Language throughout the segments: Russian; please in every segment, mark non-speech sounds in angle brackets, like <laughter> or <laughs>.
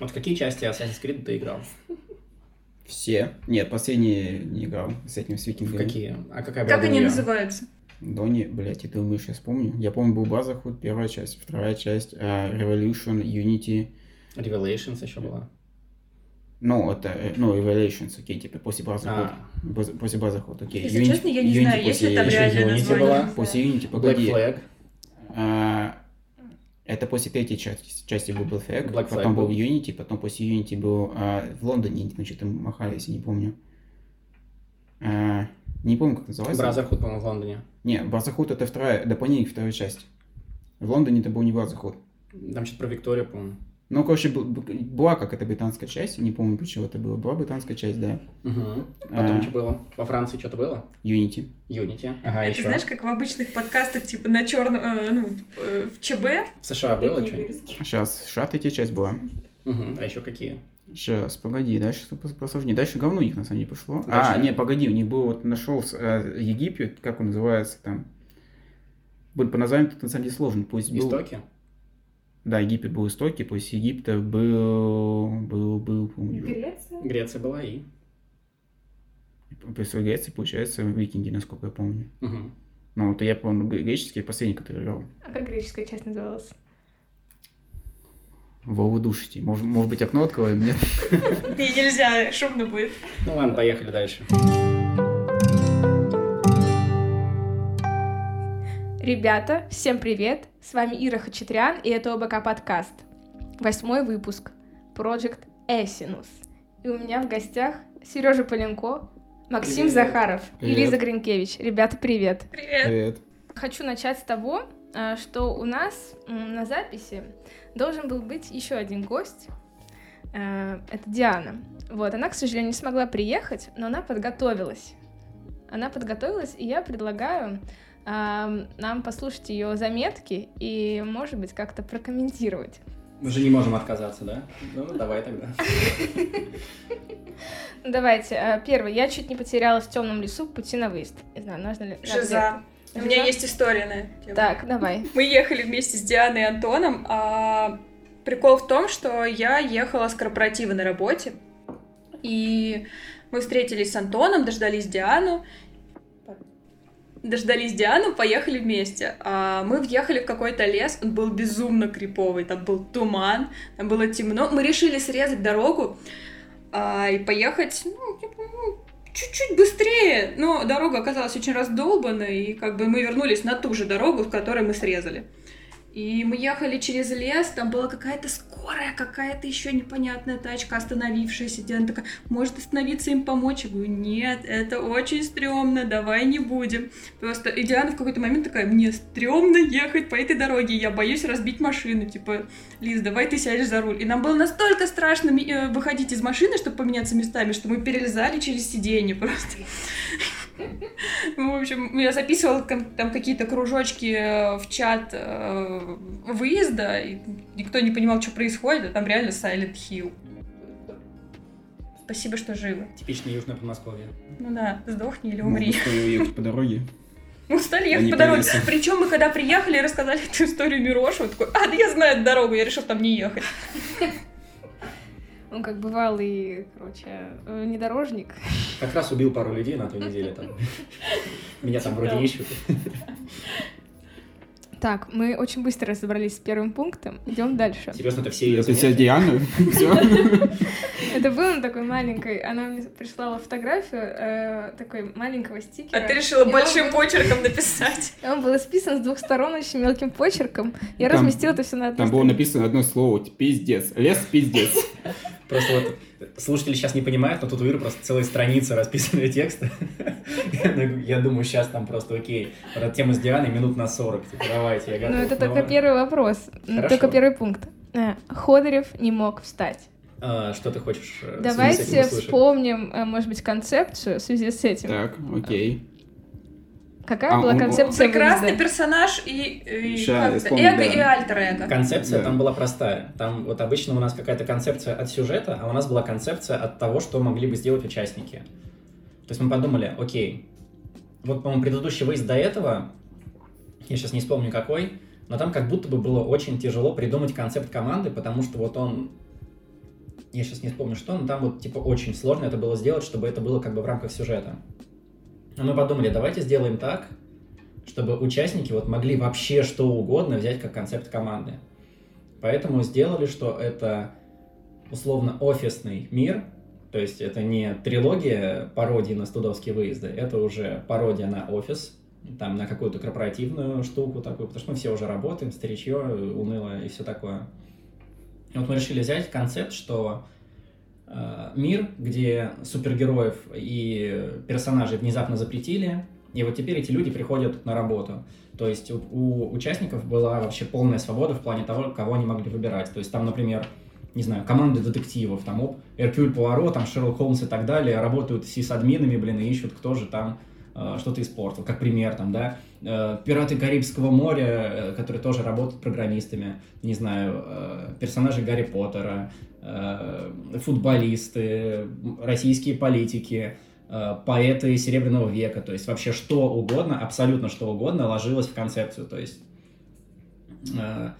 Вот какие части Assassin's Creed ты играл? Все. Нет, последний не играл с этим с викингами. какие? А какая была Как они называются? Дони, блядь, я думаю, сейчас помню. Я помню, был Базахуд, первая часть, вторая часть, а, Revolution, Unity. Revelations еще была. Ну, это, э, ну, Revelations, окей, типа после Базахуд. А, Баз- После Базахуд, окей. Если Unity- честно, я не Unity знаю, есть ли после- там реальное Unity название. была. После Unity, Black погоди. Flag. А, это после третьей части, части был Black Flag, Black Flag потом был. Unity, потом после Unity был а, в Лондоне, значит, там махали, если не помню. А, не помню, как называется. Brotherhood, по-моему, в Лондоне. Не, Бразахуд это вторая, дополнение к второй части. В Лондоне это был не Бразахуд. Там что-то про Викторию, по-моему. Ну, короче, была какая-то британская часть, не помню, почему это было. Была британская часть, да. Угу. Потом А. что было? Во Франции что-то было? Unity. Unity. Ага, Это еще. знаешь, как в обычных подкастах, типа на черном, ну, э, в ЧБ. В США было что-нибудь? Сейчас, США третья часть была. Угу. А еще какие? Сейчас, погоди, дальше посложнее. Дальше говно у них на самом деле пошло. Дальше- А, не, погоди, у них был, вот нашел э, Египет, как он называется там. Блин, по названию тут на самом деле сложно. Пусть был... Да, Египет был истоки, после Египта был, был, был, помню, Греция? Греция была и... после Греции, получается, викинги, насколько я помню. Угу. Ну, вот я помню греческий, последний, который играл. А как греческая часть называлась? Вову душите. Может, может быть, окно откроем? Нет? <laughs> Не, нельзя, шумно будет. Ну ладно, поехали дальше. Ребята, всем привет! С вами Ира Хачатрян, и это ОБК подкаст. Восьмой выпуск. Project Эсинус. И у меня в гостях Сережа Поленко, Максим Привет. Захаров и Привет. Лиза Гринкевич. Ребята, привет! Привет! Привет. Хочу начать с того, э, что у нас на записи должен был быть еще один гость. Э, Это Диана. Вот, она, к сожалению, не смогла приехать, но она подготовилась. Она подготовилась, и я предлагаю нам послушать ее заметки и, может быть, как-то прокомментировать. Мы же не можем отказаться, да? Ну, давай тогда. <laughs> Давайте, э, первый. Я чуть не потерялась в темном лесу пути на выезд. Не знаю, нужно ли... Жиза. У меня есть история на эту тему. Так, давай. <laughs> Мы ехали вместе с Дианой и Антоном, а прикол в том, что я ехала с корпоратива на работе, и мы встретились с Антоном, дождались Диану, дождались Диану, поехали вместе. А мы въехали в какой-то лес, он был безумно криповый, там был туман, там было темно. Мы решили срезать дорогу а, и поехать, ну, типа, ну, чуть-чуть быстрее, но дорога оказалась очень раздолбанной, и как бы мы вернулись на ту же дорогу, с которой мы срезали. И мы ехали через лес, там была какая-то скорая, какая-то еще непонятная тачка, остановившаяся. Диана такая, может остановиться им помочь? Я говорю, нет, это очень стрёмно, давай не будем. Просто и Диана в какой-то момент такая, мне стрёмно ехать по этой дороге, я боюсь разбить машину. Типа, Лиз, давай ты сядешь за руль. И нам было настолько страшно э, выходить из машины, чтобы поменяться местами, что мы перелезали через сиденье просто. Ну, в общем, я записывала там какие-то кружочки э, в чат э, выезда, и никто не понимал, что происходит, а там реально Silent Hill. Спасибо, что живы. Типичный южное Подмосковье. Ну да, сдохни или Мы умри. ехать по дороге. <laughs> Мы устали ехать Они по дороге. Причем мы когда приехали и рассказали <laughs> эту историю Мирошу, он такой, а, да я знаю эту дорогу, я решил там не ехать. <laughs> Он как бывалый, короче, э, внедорожник. Как раз убил пару людей на той неделе там. <laughs> Меня там вроде Да. ищут. Так, мы очень быстро разобрались с первым пунктом. Идем дальше. Серьезно, это все ее Это вся? Диана? <laughs> Это было на такой маленькой. Она мне прислала фотографию э, такой маленького стикера. А ты решила большим почерком написать. <laughs> Он был исписан с двух сторон очень мелким почерком. Я разместила это все на одной Там было написано одно слово, пиздец. Лес пиздец. Просто вот слушатели сейчас не понимают, но тут у Иры просто целая страница расписанная текста. <laughs> Я- думаю, сейчас там просто окей. Про тему с Дианой минут на 40. Типа, давайте, я готов. Ну, это только первый вопрос. Только первый пункт. Э, Ходорев не мог встать. А, Что ты хочешь э, Давайте вспомним, э, может быть, концепцию в связи с этим. Так, окей. Какая А, была он- концепция Прекрасный выезда? персонаж и, и Ща, вспомнил, эго да. и альтер-эго. Концепция Да. там была простая. Там вот обычно у нас какая-то концепция от сюжета, а у нас была концепция от того, что могли бы сделать участники. То есть мы подумали, окей, вот, по-моему, предыдущий выезд до этого, я сейчас не вспомню какой, но там как будто бы было очень тяжело придумать концепт команды, потому что вот он я сейчас не вспомню что, но там вот типа очень сложно это было сделать, чтобы это было как бы в рамках сюжета. Но мы подумали, давайте сделаем так, чтобы участники вот могли вообще что угодно взять как концепт команды. Поэтому сделали, что это условно офисный мир, то есть это не трилогия пародии на студовские выезды, это уже пародия на офис, там на какую-то корпоративную штуку такую, потому что мы все уже работаем, старичье, уныло и все такое. И вот мы решили взять концепт, что мир, где супергероев и персонажей внезапно запретили, и вот теперь эти люди приходят на работу. То есть у, у участников была вообще полная свобода в плане того, кого они могли выбирать. То есть там, например, не знаю, команды детективов, там, оп, Эркюль Пуаро, там, Шерлок Холмс и так далее, работают с админами, блин, и ищут, кто же там э, что-то испортил, как пример, там, да, э, пираты Карибского моря, э, которые тоже работают программистами, не знаю, э, персонажи Гарри Поттера, э, футболисты, российские политики, э, поэты Серебряного века, то есть вообще что угодно, абсолютно что угодно ложилось в концепцию, то есть э,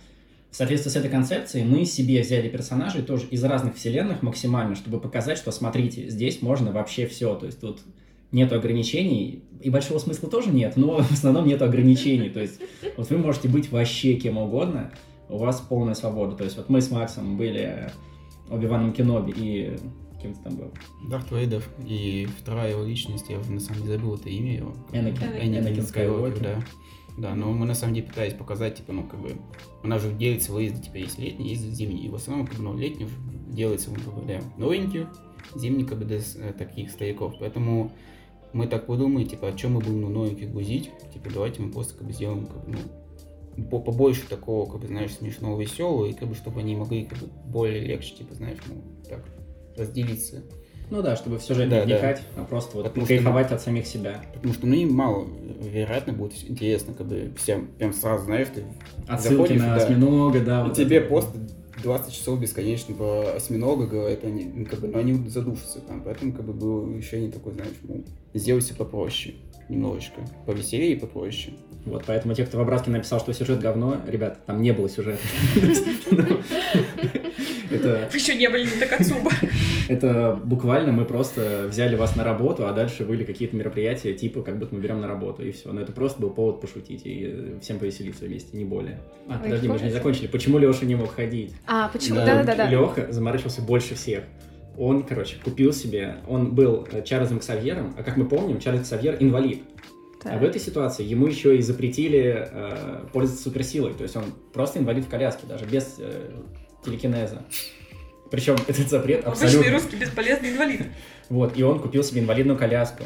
в соответствии с этой концепцией мы себе взяли персонажей тоже из разных вселенных максимально, чтобы показать, что смотрите, здесь можно вообще все. То есть тут нет ограничений, и большого смысла тоже нет, но <laughs> в основном нет ограничений. То есть вот вы можете быть вообще кем угодно, у вас полная свобода. То есть вот мы с Максом были Оби-Ваном Кеноби и кем то там был? Дарт Вейдер. И вторая его личность, я на самом деле забыл это имя его. Энакин. Энакин Скайуокер, да. Да, но мы на самом деле пытались показать, типа, ну, как бы, у нас же делится выезды, типа, есть летний, есть зимний. И в основном, как бы, ну, летний делается, он, как бы, для новеньких, зимний, как бы, для э, таких стариков. Поэтому мы так подумали, типа, о чем мы будем ну, новеньких грузить. Типа, давайте мы просто, как бы, сделаем, как бы, ну, побольше такого, как бы, знаешь, смешного, веселого, и, как бы, чтобы они могли, как бы, более легче, типа, знаешь, ну, так, разделиться. Ну да, чтобы в сюжет да, не вникать, да. а просто вот Потому кайфовать что, от самих себя. Потому что, ну, им мало, вероятно, будет интересно, как бы всем прям сразу, знаешь, ты Отсылки на да, осьминога, да. И вот тебе это. просто 20 часов бесконечного осьминога говорят, они, ну, как бы, ну, они задушатся там, поэтому, как бы, было решение такое, знаешь, ну, все попроще, немножечко, повеселее и попроще. Вот, поэтому те, кто в обратке написал, что сюжет говно, ребят, там не было сюжета. Это... Вы еще не были не так отцуба. Это буквально мы просто взяли вас на работу, а дальше были какие-то мероприятия, типа, как будто мы берем на работу, и все. Но это просто был повод пошутить и всем повеселиться вместе, не более. А, Ой, подожди, мы же не закончили. Почему Леша не мог ходить? А, почему? Да-да-да. Леха заморачивался больше всех. Он, короче, купил себе, он был Чарльзом Ксавьером, а как мы помним, Чарльз Ксавьер инвалид. Так. А в этой ситуации ему еще и запретили э, пользоваться суперсилой. То есть он просто инвалид в коляске, даже без э, телекинеза. Причем этот запрет абсолютно... Обычный русский бесполезный инвалид. <laughs> Вот, и он купил себе инвалидную коляску.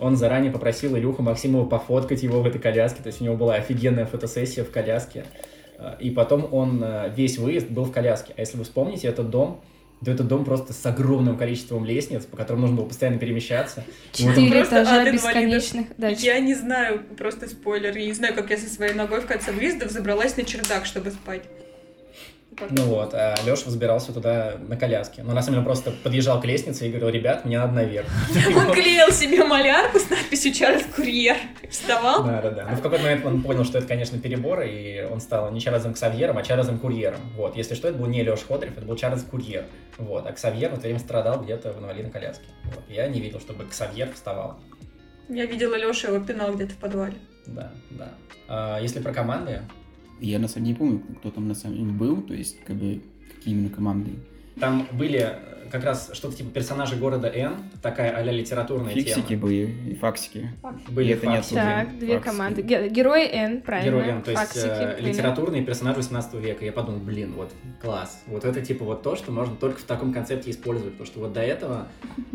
Он заранее попросил Илюху Максимова пофоткать его в этой коляске, то есть у него была офигенная фотосессия в коляске. Э, и потом он э, весь выезд был в коляске. А если вы вспомните, этот дом, то этот дом просто с огромным количеством лестниц, по которым нужно было постоянно перемещаться. Четыре этажа бесконечных. Да, я не знаю, просто спойлер, я не знаю, как я со своей ногой в конце выезда взобралась на чердак, чтобы спать. Ну вот, а Леша взбирался туда на коляске. Но на самом деле он просто подъезжал к лестнице и говорил, ребят, мне надо наверх. Он клеил себе малярку с надписью «Чарльз Курьер». Вставал? Да, да, да. Но в какой-то момент он понял, что это, конечно, перебор, и он стал не Чарльзом Ксавьером, а Чарльзом Курьером. Вот, если что, это был не Леша Ходорев, это был Чарльз Курьер. Вот, а Ксавьер в это время страдал где-то в инвалидной коляске. Вот. Я не видел, чтобы Ксавьер вставал. Я видела Леша его пинал где-то в подвале. Да, да. А, если про команды, я на самом деле не помню, кто там на самом деле был, то есть, как бы, какие именно команды. Там были как раз что-то типа персонажи города Н, такая а литературная Фиксики тема. были и факсики. Были это факсики. Так, две факсики. команды. Герои Н, правильно. Герои Н, то есть факсики, э, литературные персонажи 18 века. Я подумал, блин, вот класс. Вот это типа вот то, что можно только в таком концепте использовать, потому что вот до этого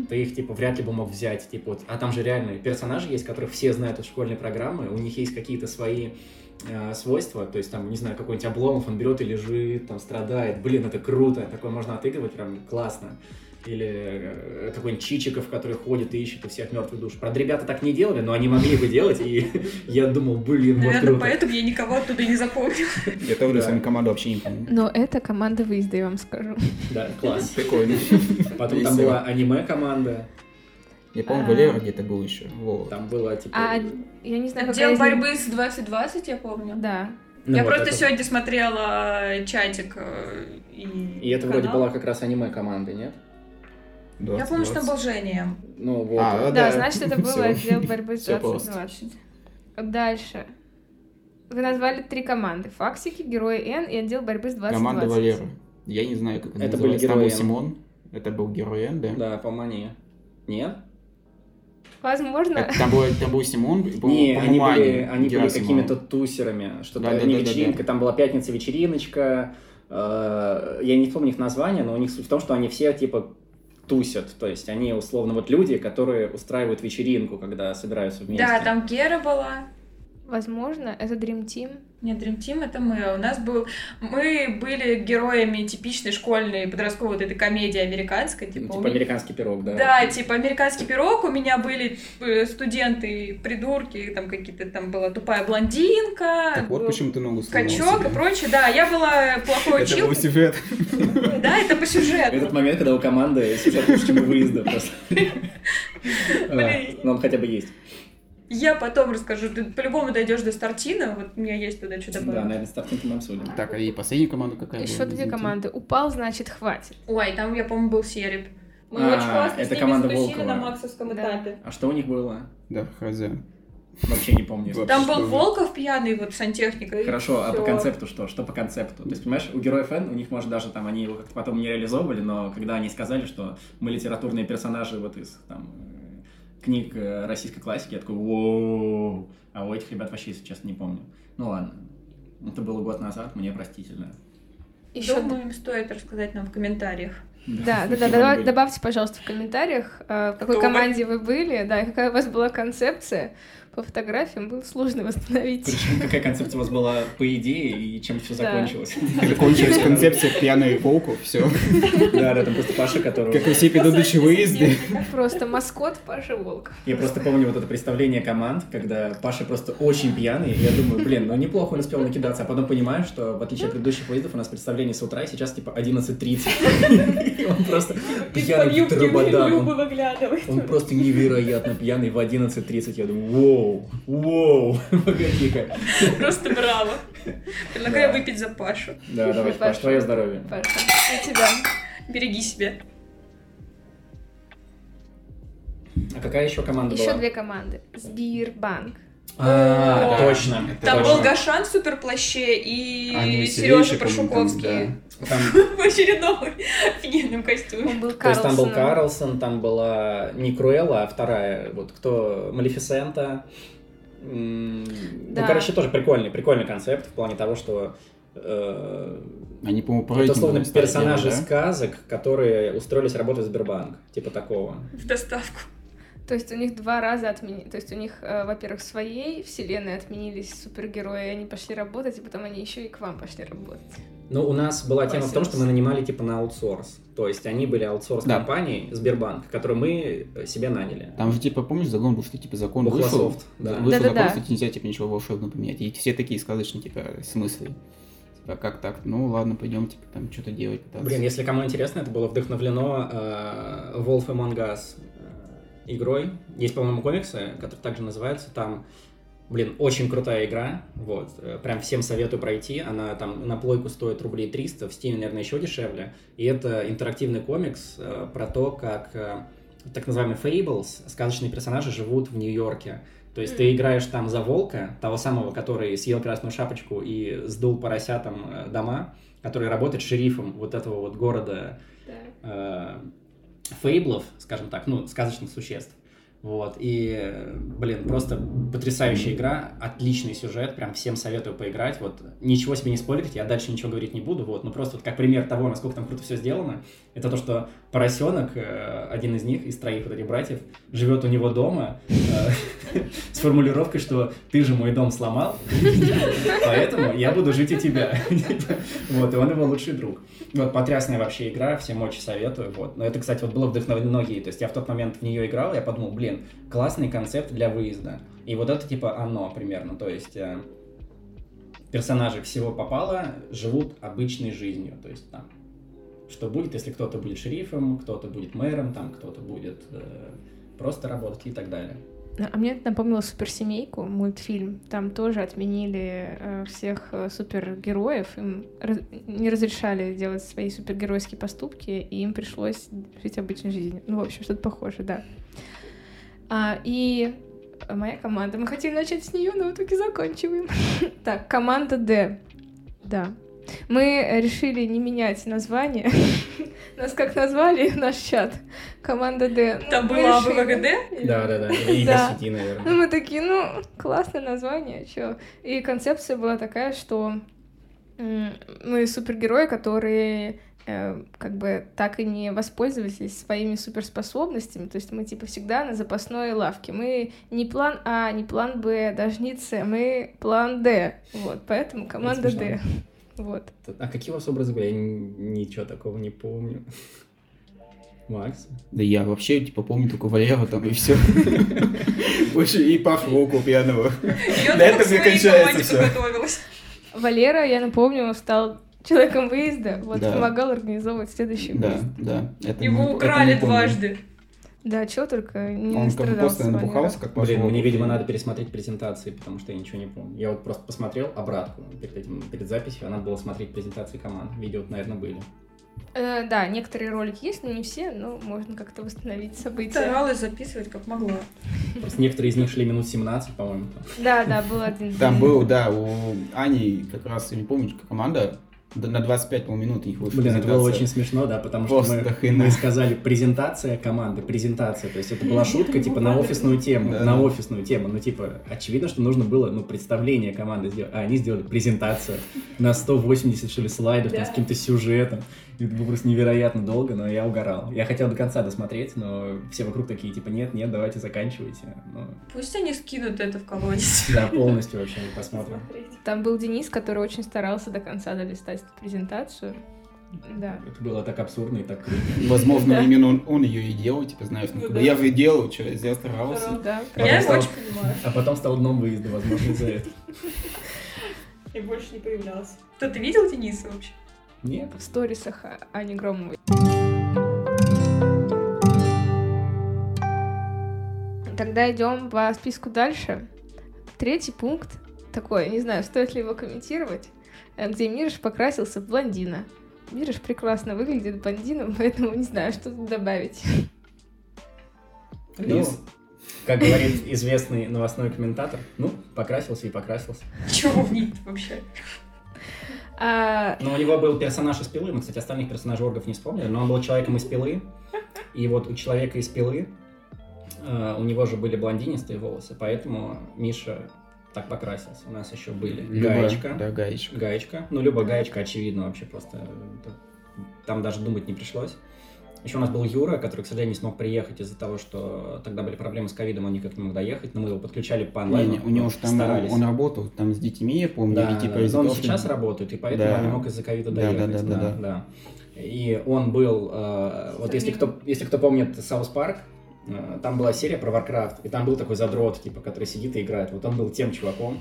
ты их типа вряд ли бы мог взять, типа вот, а там же реальные персонажи есть, которых все знают из школьной программы, у них есть какие-то свои э, свойства, то есть там, не знаю, какой-нибудь обломов, он берет и лежит, там страдает, блин, это круто, такое можно отыгрывать прям классно. Или э, какой-нибудь Чичиков, который ходит и ищет у всех мертвых душ. Правда, ребята так не делали, но они могли бы делать, и <laughs> я думал, блин, вот круто. поэтому я никого оттуда не запомнил. Я тоже свою команду вообще не помню. Но это команда выезда, я вам скажу. Да, класс. Прикольно. Потом там была аниме-команда. Я помню, а... Валера где-то был еще. Вот. Там было типа. А я не знаю, Отдел борьбы с 2020, я помню. Да. Ну Я вот просто это- сегодня смотрела чатик э, и. И это вроде канал. была как раз аниме команды, нет? Я помню, что там был Женя. Ну вот. А, э, Да, да. значит, это был <laughs> Всё. отдел борьбы с Всё просто. 2020. Дальше. Вы назвали три команды. Факсики, Герои Н и отдел борьбы с 2020. Команда Валеры. Я не знаю, как она Это были называется. Там был герои Н. Симон. Это был герой Н, да? Да, по-моему. Нет? Возможно. Это- Там был, там был Симон, был, Не, они были, они были какими-то тусерами, что-то, Да, да, не да, да, вечеринка, да. там была пятница вечериночка, э, я не помню их название, но у них суть в том, что они все типа тусят, то есть они условно вот люди, которые устраивают вечеринку, когда собираются вместе. Да, там Гера была. Возможно, это Dream Team. Нет, Dream Team это мы. У нас был... Мы были героями типичной школьной подростковой вот этой комедии американской. Ну, Типа, типа у американский пирог, да. Да, типа американский пирог. У меня были э, студенты, придурки, там какие-то, там была тупая блондинка, Так вот был почему ты ногу качок себе. и прочее. Да, я была плохой Это был училкой. сюжет. Да, это по сюжету. Этот момент, когда у команды сюжет лучше, чем у выезда просто. <laughs> А, Блин. Но он хотя бы есть. Я потом расскажу. Ты по-любому дойдешь до стартина. Вот у меня есть туда что Да, наверное, стартинг мы обсудим. Так, а и последняя команда какая Еще была? две команды. Упал, значит, хватит. Ой, там, я помню, был Сереб. Мы А, очень классно это с ними команда Волкова. на максовском Да. этапе. А что у них было? Да, хз. Вообще не помню. Там был? Волков пьяный, вот сантехника. Хорошо, а по концепту что? Что по концепту? То есть, понимаешь, у героев N, у них, может, даже там они его как-то потом не реализовывали, но когда они сказали, что мы литературные персонажи вот из там книг э, российской классики, я такой, воу, а у этих ребят вообще, если честно, не помню. Ну ладно, это было год назад, мне простительно. Еще Думаю, им стоит рассказать нам в комментариях. Да, да, <laughs> да, да, добавьте, пожалуйста, в комментариях, э, в какой Кто вы? команде вы были, да, и какая у вас была концепция. По фотографиям было сложно восстановить. Причем какая концепция у вас была по идее и чем все закончилось. Закончилась концепция пьяный волков, все. Да, да, там просто Паша, который... Как и все предыдущие выезды. Просто маскот Паша Волков. Я просто помню вот это представление команд, когда Паша просто очень пьяный, я думаю, блин, ну неплохо он успел накидаться, а потом понимаю, что в отличие от предыдущих выездов у нас представление с утра, и сейчас типа 11.30. И он просто пьяный в дрободан. Он- выглядывает. Он просто невероятно пьяный в 11.30. Я думаю, воу, воу, <laughs> погоди-ка. Просто браво. Предлагаю выпить за Пашу. Да, давай, Паш, Паша. твое здоровье. Паша, и тебя. Береги себя. А какая еще команда Еще была? две команды. Сбирбанк. А, О, точно. Там точно. был Гашан в суперплаще и Сережа веселейшие, по-моему, там, Прошуковский Там <laughs> в очередном офигенном костюме. Он был То есть там был. Карлсон, там была не Круэлла, а вторая, вот кто, Малефисента. М, Да. Ну, короче, тоже прикольный, прикольный концепт в плане того, что э, Они, по-моему, по это стали персонажи делать, да? сказок, которые устроились работать в Сбербанк, типа такого. В доставку. То есть у них два раза отменили. То есть у них, э, во-первых, в своей вселенной отменились супергерои, они пошли работать, и потом они еще и к вам пошли работать. Ну, у нас была тема в том, что мы нанимали типа на аутсорс. То есть они были аутсорс-компанией Сбербанк, которую мы себе наняли. Там же, типа, помнишь, закон был, что, типа, закон вышел, Бухлософт, да. вышел Да-да-да. закон, что нельзя, типа, ничего волшебного поменять. И все такие сказочные, типа, смыслы. Типа, как так? Ну, ладно, пойдем, типа, там, что-то делать, пытаться. Блин, если кому интересно, это было вдохновлено э, Wolf Among Us э, игрой. Есть, по-моему, комиксы, которые также называются. Там, блин, очень крутая игра. Вот, э, прям всем советую пройти. Она там на плойку стоит рублей 300, в Steam, наверное, еще дешевле. И это интерактивный комикс э, про то, как э, так называемый Fables, сказочные персонажи, живут в Нью-Йорке. То есть ты играешь там за волка, того самого, который съел красную шапочку и сдул поросятам дома, который работает шерифом вот этого вот города э, фейблов, скажем так, ну, сказочных существ. Вот, и, блин, просто потрясающая игра, отличный сюжет, прям всем советую поиграть, вот, ничего себе не спойлерить, я дальше ничего говорить не буду, вот, но просто вот как пример того, насколько там круто все сделано, это то, что поросенок, э, один из них, из троих вот этих братьев, живет у него дома э, <laughs> с формулировкой, что ты же мой дом сломал, поэтому я буду жить у тебя. <laughs> Вот, и он его лучший друг. Вот, потрясная вообще игра, всем очень советую, вот. Но это, кстати, вот было вдохновлено ей, то есть я в тот момент в нее играл, я подумал, блин, классный концепт для выезда. И вот это типа оно примерно, то есть э, персонажи всего попало, живут обычной жизнью, то есть там что будет, если кто-то будет шерифом, кто-то будет мэром, там кто-то будет э, просто работать и так далее. А мне это напомнило суперсемейку, мультфильм. Там тоже отменили э, всех э, супергероев. Им раз- не разрешали делать свои супергеройские поступки, и им пришлось жить обычной жизнью. Ну, в общем, что-то похоже, да. А, и моя команда. Мы хотели начать с нее, но в итоге заканчиваем. <laughs> Так, команда Д. Да. Мы решили не менять название. <laughs> Нас как назвали <laughs> наш чат? Команда Д. Ну, Там решили. АБВГД? Да, да, да. Да. Игорь Сети, Ну, наверное. мы такие, ну, классное название, чё. И концепция была такая, что мы супергерои, которые э, как бы так и не воспользовались своими суперспособностями. То есть мы типа всегда на запасной лавке. Мы не план А, не план Б, даже не С, мы план Д. Вот, поэтому команда. Д. Вот. А какие у вас образы были? Я ничего такого не помню. Макс? Да я вообще, типа, помню только Валеру там и все. <laughs> Больше и Пашу пьяного. <laughs> На этом своей кончается подготовилась. Валера, я напомню, стал человеком выезда, вот Да. помогал организовывать следующий Да, выезд. да. это Его украли дважды. Да, чего только не Он как просто набухался, как Паша Блин, мне, видимо, надо пересмотреть презентации, потому что я ничего не помню. Я вот просто посмотрел обратку перед этим, перед записью, а надо было смотреть презентации команд. Видео, наверное, были. Э, да, некоторые ролики есть, но не все, но можно как-то восстановить события. Старалась записывать как могла. Просто некоторые из них шли минут 17, по-моему. Да, да, был один. Там был, да, у Ани как раз, я не помню, команда, да, на 25 по-моему, минут у них вышла Блин, это было очень смешно, да, потому что Просто мы, хрена. мы сказали презентация команды, презентация, то есть это была шутка, типа, на офисную тему, Да, на да. офисную тему, ну, типа, очевидно, что нужно было, ну, представление команды сделать, а они сделали презентацию на 180, что ли, слайдов, там, с Да. каким-то сюжетом, это было просто невероятно долго, но я угорал. Я хотел до конца досмотреть, но все вокруг такие, типа, нет, нет, давайте заканчивайте. Ну, Пусть они скинут это в колодец. да, полностью вообще не посмотрим. Там был Денис, который очень старался до конца долистать эту презентацию. Да. Это было так абсурдно и так круто. Возможно, Да. именно он, он ее и делал, типа, знаешь, ну, Ну как да. бы я же и делал, что, я старался. Да, Я Я стал- его очень понимаю. А потом стал дном выезда, возможно, из-за этого. <laughs> И больше не появлялся. Кто ты видел Дениса вообще? Нет. в сторисах А- Ани Громовой. Тогда идем по списку дальше. Третий пункт такой, не знаю, стоит ли его комментировать, э, где Мириш покрасился в блондина. Мириш прекрасно выглядит блондином, <laughs> поэтому не знаю, что тут добавить. Ну, как говорит известный новостной комментатор, ну, покрасился и покрасился. Чего в них вообще? А, Но у него был персонаж из пилы, мы, кстати, остальных персонажей оргов не вспомнили, но он был человеком из пилы, и вот у человека из пилы э, у него же были блондинистые волосы, поэтому Миша так покрасился. У нас еще были Люба, гаечка, Да, гаечка. гаечка, ну, любая гаечка, очевидно, вообще просто, там даже думать не пришлось. Еще у нас был Юра, который, к сожалению, не смог приехать из-за того, что тогда были проблемы с ковидом, он никак не мог доехать, но мы его подключали по Не, онлайну. не, у него же там старались. он работал там с детьми, я помню, Да, или типа да, он того, что- сейчас работает, и поэтому Да. он не мог из-за ковида Да, доехать. да, да, да, да. И он был, э, вот если кто, если кто помнит South Park, э, там была серия про Warcraft, и там был такой задрот, типа, который сидит и играет. Вот он был тем чуваком.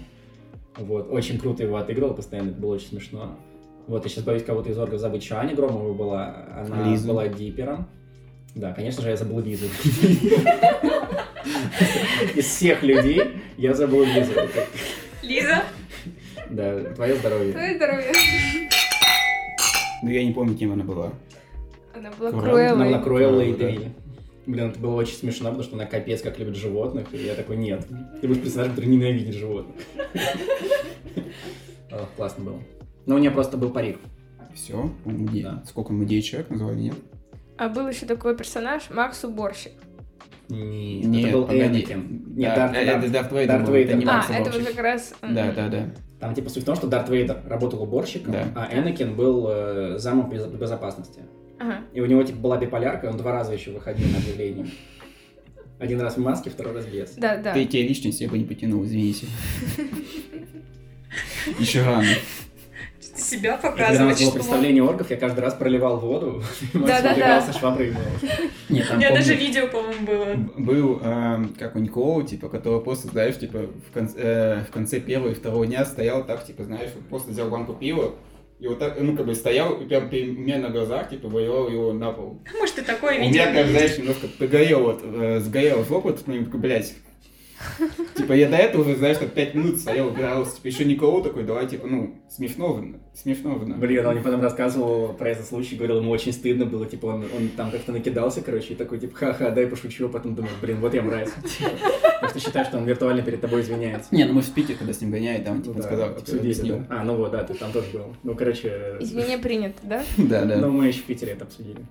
Вот, очень круто его отыгрывал постоянно, это было очень смешно. Вот, я сейчас боюсь кого-то из оргов забыть. Еще Аня Громова была, она Лиза. была дипером. Да, конечно же, я забыл Лизу. Из всех людей я забыл Лизу. Лиза? Да, твое здоровье. твое здоровье. Ну, я не помню, кем она была. Она была. Круэллой. Она была Круэллой Да. Дэй. Блин, это было очень смешно, потому что она капец как любит животных, и я такой, нет, ты будешь персонаж, который ненавидит животных. <laughs> Классно было. Но у нее просто был парик. Все, Да. сколько мы 9 человек назвали, нет? А был еще такой персонаж Макс Уборщик. Нет, это был. Энакин. Нет, Да, Дарт, это Дарт- Дарт Вейдер Дарт был, Вейдер. это не А, Макс это вот как раз... Да, да, да. Там типа суть в том, что Дарт Вейдер работал уборщиком, Да. а Энакин был э, замом без- безопасности. Ага. И у него типа была биполярка, он два раза еще выходил на объявление. Один раз в маске, второй раз без. Да, да. Третья личность я бы не потянул, извините. Еще рано. Ты себя у показывать, было что... представление оргов, я каждый раз проливал воду, <laughs> Да-да-да. убегался шваброй и. Нет, У там меня помню- даже видео, по-моему, было. Был, эм, как у Никола, типа, который просто, знаешь, типа, в конце, э, в конце первого и второго дня стоял так, типа, знаешь, вот просто взял банку пива, и вот так, ну, как бы стоял, и прям при- у меня на глазах, типа, выливал его на пол. Может, и такое У видео меня, как, знаешь, немножко погорел, вот, э, сгорел жопа, тут, ну, такой, блядь, Типа я до этого уже, знаешь, так 5 минут стоял, убирался, типа еще никого такой, давай, типа, ну, смешно, смешно. Блин, он мне потом рассказывал про этот случай, говорил, ему очень стыдно было, типа, он, он там как-то накидался, короче, и такой, типа, ха-ха, дай пошучу, а потом думаю, блин, вот я мразь. <laughs> Потому что считаю, что он виртуально перед тобой извиняется. Не, ну мы в Питере, когда с ним гоняли, там, типа, Ну сказал, типа, обсудили. А, ну вот, да, ты там тоже был. Ну, короче, Извинения принято, <laughs> да? Да, да. ну мы еще в Питере это обсудили.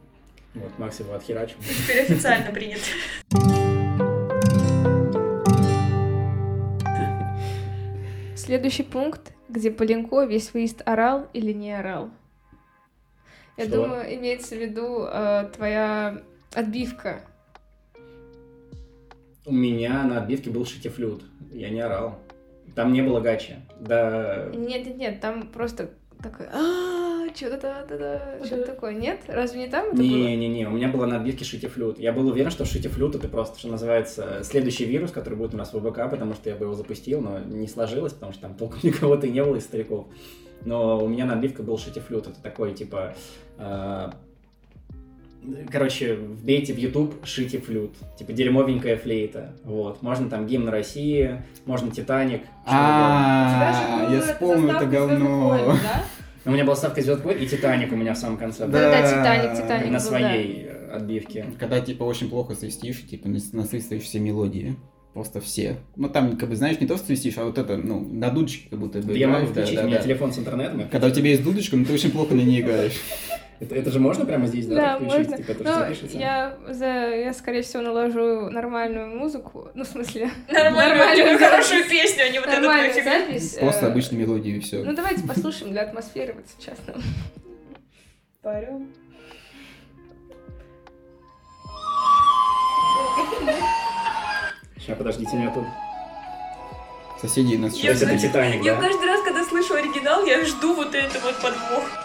Вот, Макс его отхерачил. Теперь официально принято. Следующий пункт, где Поленко весь выезд орал или не орал. Я Что? думаю, имеется в виду э, твоя отбивка. У меня на отбивке был шитифлют. Я не орал. Там не было гачи. Да, Нет, нет, нет, там просто такой, что-то да, да, да, что-то такое. Нет? Разве не там это было? Не-не-не, у меня было на отбивке шитифлют. Я был уверен, что шитифлют это просто, что называется, следующий вирус, который будет у нас в ВБК, потому что я бы его запустил, но не сложилось, потому что там толком <laughs> никого-то и не было из стариков. Но у меня на отбивке был шитифлют. Это такой, типа... э, Короче, вбейте в YouTube шити флют. Типа дерьмовенькая флейта. Вот. Можно там гимн России, можно Титаник. А, я вспомнил это говно. Но у меня была ставка Звезд Войн и Титаник у меня в самом конце. Да, да, Титаник, Титаник. На был, своей отбивке. Когда, типа, очень плохо свистишь, типа, нас- насвистываешь все мелодии. Просто все. Ну, там, как бы, знаешь, не то, что свистишь, а вот это, ну, на дудочке как будто бы Я могу играешь, да, включить, да, у меня да. телефон с интернетом. Когда у тебя есть дудочка, но ты очень плохо на ней играешь. Это, это же можно прямо здесь, да, Да, включить? можно. Типа, это же Ну, запишется? я, за, я, скорее всего, наложу нормальную музыку. Ну, в смосле, <laughs> Нормальную, Нормальную хорошую песню, а не вот эту запись. Просто э, обычные мелодии и все. Ну, давайте послушаем для атмосферы вот сейчас. нам. Сейчас, подождите, меня тут... Соседи нас Я, То есть это Титаник, Я да? каждый раз, когда слышу оригинал, я жду вот это вот подвох.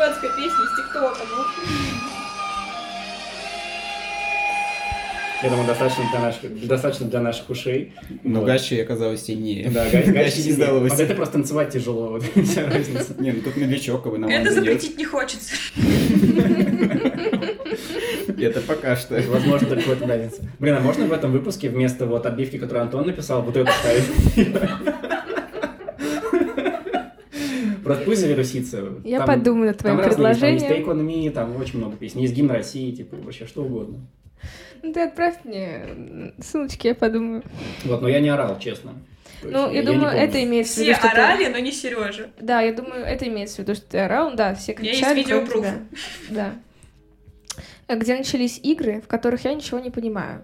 Дурацкая песня из ТикТока, ну. Я думаю, достаточно для наших, достаточно для наших ушей. Но Вот. Гачи оказалось сильнее. Да, Гачи, Гачи не сдалось. Вот это просто танцевать тяжело, вот <laughs> вся разница. Не, ну тут новичок, как бы нам Это запретить не хочется. <laughs> Это пока что. Возможно, только в этом разница. Блин, а можно в этом выпуске вместо вот отбивки, которую Антон написал, вот эту ставить? <laughs> Пусть завирусится. Я Там- подумаю над твоим Там разные есть, там есть предложением. Там очень много песен. Есть гимн России, типа, вообще что угодно. Ну, ты отправь мне ссылочки, я подумаю. Вот, но я не орал, честно. То есть Ну, я не думаю, это имеется в Все виду, что ты- орали, но не Сережа. Да, я думаю, это имеется в виду, что ты орал. Да, все меня есть кричали. кроме видеопруф. Да. А Где начались игры, в которых я ничего не понимаю.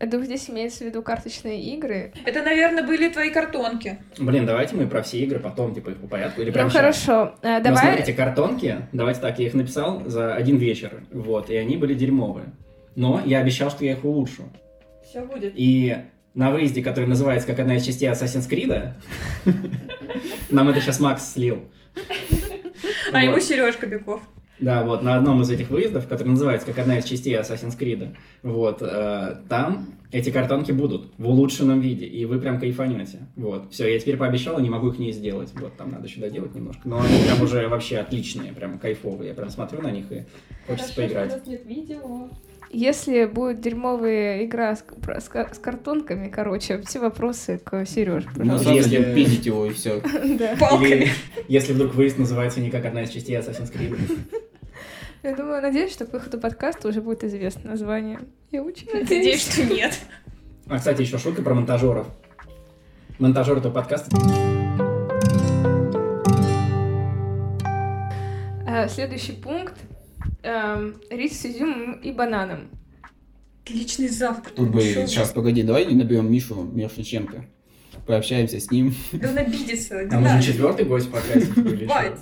Я думаю, здесь имеется в виду карточные игры. Это, наверное, были твои картонки. Блин, давайте мы про все игры потом, типа, их по порядку. Или Ну прям щас. хорошо, э, Ну, давай. смотрите, картонки, давайте так, я их написал за один вечер, вот, и они были дерьмовые. Но я обещал, что я их улучшу. Все будет. И на выезде, который называется как одна из частей Assassin's Creed, <laughs> нам это сейчас Макс слил. А ему. Сережка Беков. Да, вот, на одном из этих выездов, который называется как одна из частей Assassin's Creed, вот, э, там эти картонки будут в улучшенном виде, и вы прям кайфанете. Вот, все, я теперь пообещал, и не могу их не сделать. Вот, там надо еще доделать немножко. Но они прям уже вообще отличные, прям кайфовые. Я прям смотрю на них и хочется поиграть. нет видео. Если будет дерьмовая игра с, с с картонками, короче, все вопросы к Сереже, Ну, пожалуйста. Если- будем пиздить его и все. <laughs> Да. Палками. Или если вдруг выезд называется не как одна из частей Assassin's Creed. Я думаю, надеюсь, что к выходу подкаста уже будет известно название. Я очень Надеюсь, надеюсь. что нет. А, кстати, еще шутка про монтажеров. Монтажер этого подкаста. А, Следующий пункт. эм, Рис с изюмом и бананом. Отличный завтрак. Тут бы, сейчас, погоди, давай наберем Мишу Мирошниченко. Пообщаемся с ним. Да он обидится. не Нам нужен надо. четвертый гость или Хватит.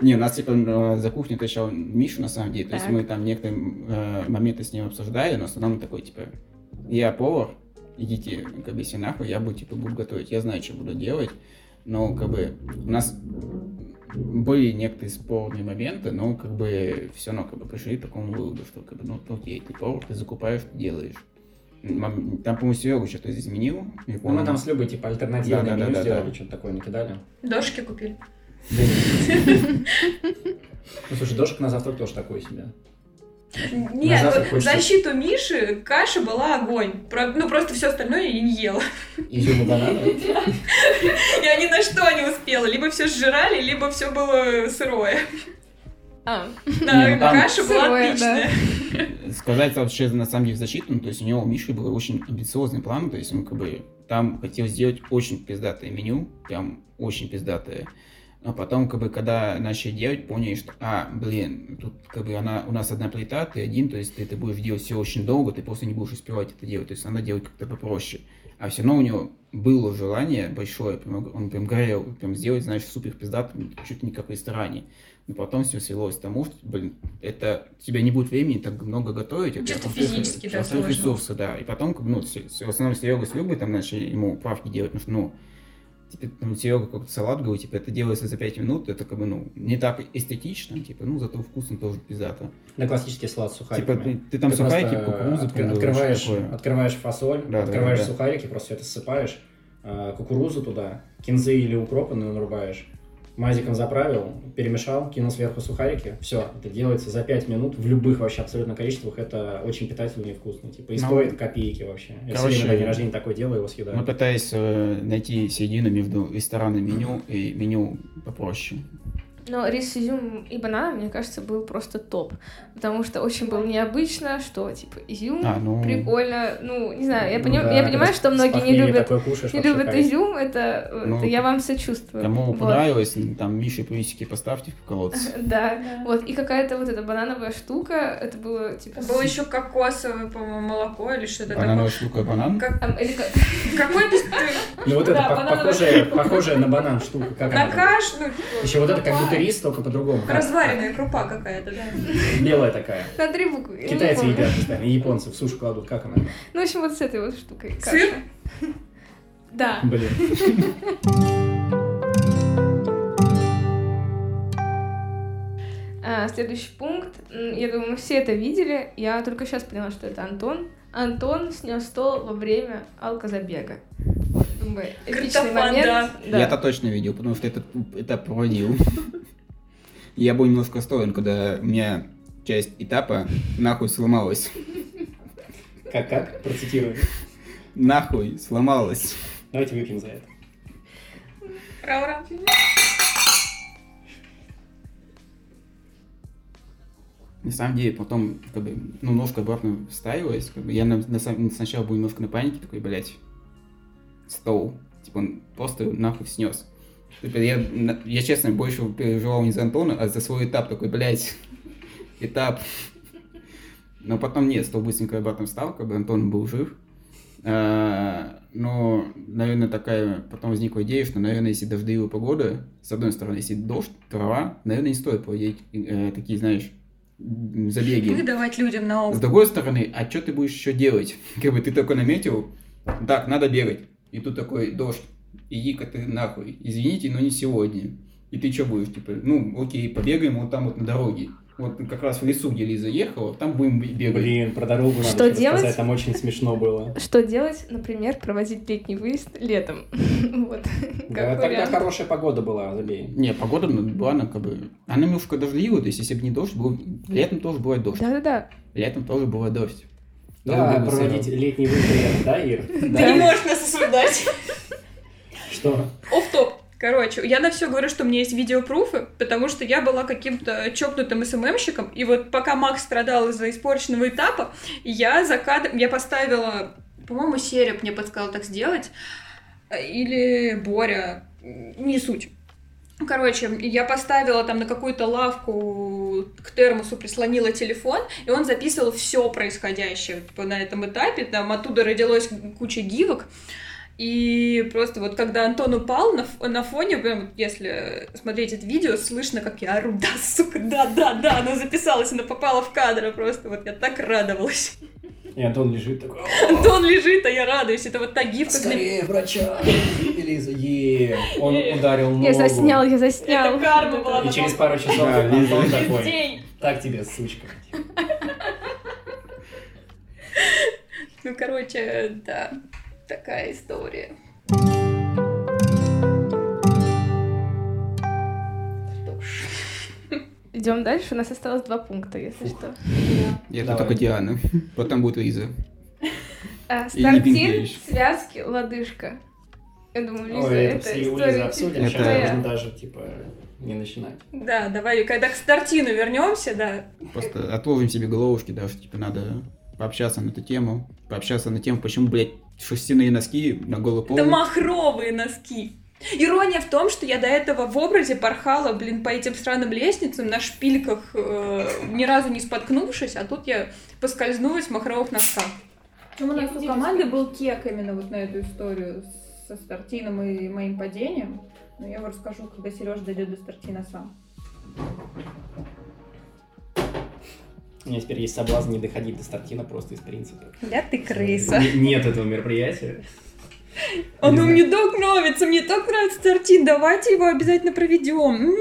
Не, у нас, типа, э, за кухней отвечал Мишу, на самом деле. То есть мы там некоторые э, моменты с ним обсуждали, но в основном такой, типа, я повар, идите, как бы, все нахуй, я буду, типа, буду готовить. Я знаю, что буду делать. Но, как бы, у нас были некоторые спорные моменты, но, как бы, все равно, как бы, пришли к такому выводу, что, как бы, ну, окей, ты повар, ты закупаешь, ты делаешь. Там, по-моему, Серега что-то изменил. Ну, мы там с Любой, типа, альтернативное Да, да, меню да, да, сделали, да. что-то такое накидали. Дошки купили. Ну, слушай, дошек на завтрак тоже такой себе. Нет, завтрак вот хочется- защиту Миши каша была огонь. Про- Ну, просто все остальное я не ела. Изюм и бананы. Я ни на что не успела. Либо все сжирали, либо все было сырое. А, Да, ну каша была Сырое, отличная. Сказать вообще на самом деле в защиту, ну, то есть у него у Миши был очень амбициозный план, то есть он как бы там хотел сделать очень пиздатое меню, прям очень пиздатое. А потом, как бы, когда начали делать, поняли, что, а, блин, тут, как бы, она, у нас одна плита, ты один, то есть ты это будешь делать все очень долго, ты просто не будешь успевать это делать, то есть надо делать как-то попроще. А все равно у него было желание большое, прям, он прям горел, прям сделать, знаешь, супер пиздатым, чуть не как в ресторане. Но потом все свелось к тому, что, блин, это у тебя не будет времени так много готовить. во-первых, физически, да, сложно. ресурсы, да. И потом, как бы, ну, с- в основном Серега с Любой там начали ему правки делать, ну, типа, ну, Серега какой-то салат говорит, типа, это делается за 5 минут, это, как бы, ну, не так эстетично, типа, ну, зато вкусно тоже пиздато. Да, классический салат с Типа, сухариками. ты, ты там Ты сухарики, кукурузу, там, открываешь, открываешь фасоль, Да, да, открываешь да. сухарики, просто все это ссыпаешь, а, кукурузу туда, кинзы или укропы нарубаешь, мазиком заправил, перемешал, кинул сверху сухарики, все, это делается за 5 минут в любых вообще абсолютно количествах, это очень питательно и вкусно, типа, и Ну, стоит копейки вообще. Я короче, себе на день рождения такое делаю, его съедаю. Мы пытаясь э, найти середину между ресторанным меню и меню попроще. Но рис с изюмом и бананом, мне кажется, был просто топ. Потому что очень было необычно, что, типа, изюм, А, ну... прикольно. Ну, не знаю, я, Ну пони- да, я понимаю, что многие не любят, кушаешь, не любят кайф. изюм, это, Ну, это я вам сочувствую. Кому Вот. понравилось, там, Мише плюсики поставьте в колодцы. <laughs> Да, Да. вот, и какая-то вот эта банановая штука, это было, типа... Было еще кокосовое, по-моему, молоко или что-то Банановая такое. штука, банан. <laughs> Какой-то Ну вот это банановая похожая, похожая на банан штука. На каш, ну, Еще вот это как будто рис, только по-другому. Разваренная крупа какая-то, да. Белая такая. на три буквы. Китайцы едят постоянно, и японцы в сушу кладут. Как она? Ну, в общем, вот с этой вот штукой. Сыр? Да. Блин. <laughs> А, следующий пункт. Я думаю, мы все это видели. Я только сейчас поняла, что это Антон. Антон снес стол во время алкозабега. Думаю, эпичный момент. да. Да. Я это точно видел, потому что этот этап проводил. <laughs> Я был немножко расстроен, когда у меня часть этапа нахуй сломалась. Как, как? Процитирую. Нахуй сломалась. Давайте выпьем за это. Ура-ура. На самом деле, потом, как бы, ну, ножка обратно вставилась, как бы, я на, на самом- сначала был немножко на панике, такой, блядь, стол, типа, он просто нахуй снес. Типа, я, я, честно, больше переживал не за Антона, а за свой этап, такой, блядь, <laughs> этап. Но потом нет, стол быстренько обратно встал, как бы Антон был жив. А, но, наверное, такая потом возникла идея, что, наверное, если дождливая погода, с одной стороны, если дождь, трава, наверное, не стоит проводить э, такие, знаешь, забеги. Выдавать людям на С другой стороны, а что ты будешь еще делать? <laughs> Как бы ты только наметил, так, надо бегать. И тут такой дождь, иди-ка ты нахуй. Извините, но не сегодня. И ты что будешь, типа, ну, окей, побегаем вот там вот на дороге. Вот как раз в лесу, где Лиза ехала, там будем бегать. Блин, про дорогу надо Что делать? сказать, там очень смешно было. Что делать? Например, проводить летний выезд летом. <laughs> Вот. Да, тогда вариант. хорошая погода была, забей. Не, погода ну, была, она как бы... Она немножко дождливая, то есть если бы не дождь, был... летом тоже бывает дождь. Да-да-да. Летом тоже бывает дождь. Да, проводить сериал. летний выезд, да, Ир? <laughs> Ты не можешь нас осуждать. Что? Оф-топ. Короче, я на все говорю, что у меня есть видеопруфы, потому что я была каким-то чокнутым СММщиком, и вот пока Макс страдал из-за испорченного этапа, я за кадром, я поставила, по-моему, Сереб мне подсказал так сделать, или Боря, не суть. Короче, я поставила там на какую-то лавку к термосу, прислонила телефон, и он записывал все происходящее на этом этапе. Там оттуда родилась куча гивок. И просто вот когда Антон упал на, на фоне, прям если смотреть это видео, слышно, как я ору, да, сука, да, да, да, она записалась, она попала в кадр, просто вот я так радовалась. И Антон лежит такой, Антон лежит, а я радуюсь, это вот та гифка. скорее врача, Лиза, е Он ударил ногу. Я заснял, я заснял. Это карма была. И через пару часов Антон такой, так тебе, сучка. Ну, короче, да, такая история. Что ж. Идем дальше. У нас осталось два пункта, если что. И это Давай. только Диана. Потом будет Лиза. А, Стартин, связки, лодыжка. Я думаю, Лиза, Ой, это это все история обсудим, типа сейчас твоя. можно даже, типа, не начинать. Да, давай, когда к стартину вернемся, да. Просто отложим себе головушки, да, что типа надо пообщаться на эту тему. Пообщаться на тему, почему, блядь, шерстяные носки на голый пол. Это махровые носки. Ирония в том, что я до этого в образе порхала, блин, по этим странным лестницам на шпильках, э, ни разу не споткнувшись, а тут я поскользнулась в махровых носках. Ну, у нас у команды был кек именно вот на эту историю со стартином и моим падением. Но я его расскажу, когда Сереж дойдет до стартина сам. У меня теперь есть соблазн не доходить до стартина просто из принципа. Да ты крыса. Н- Нет этого мероприятия. Оно Не мне так нравится, мне так нравится стартин, давайте его обязательно проведем.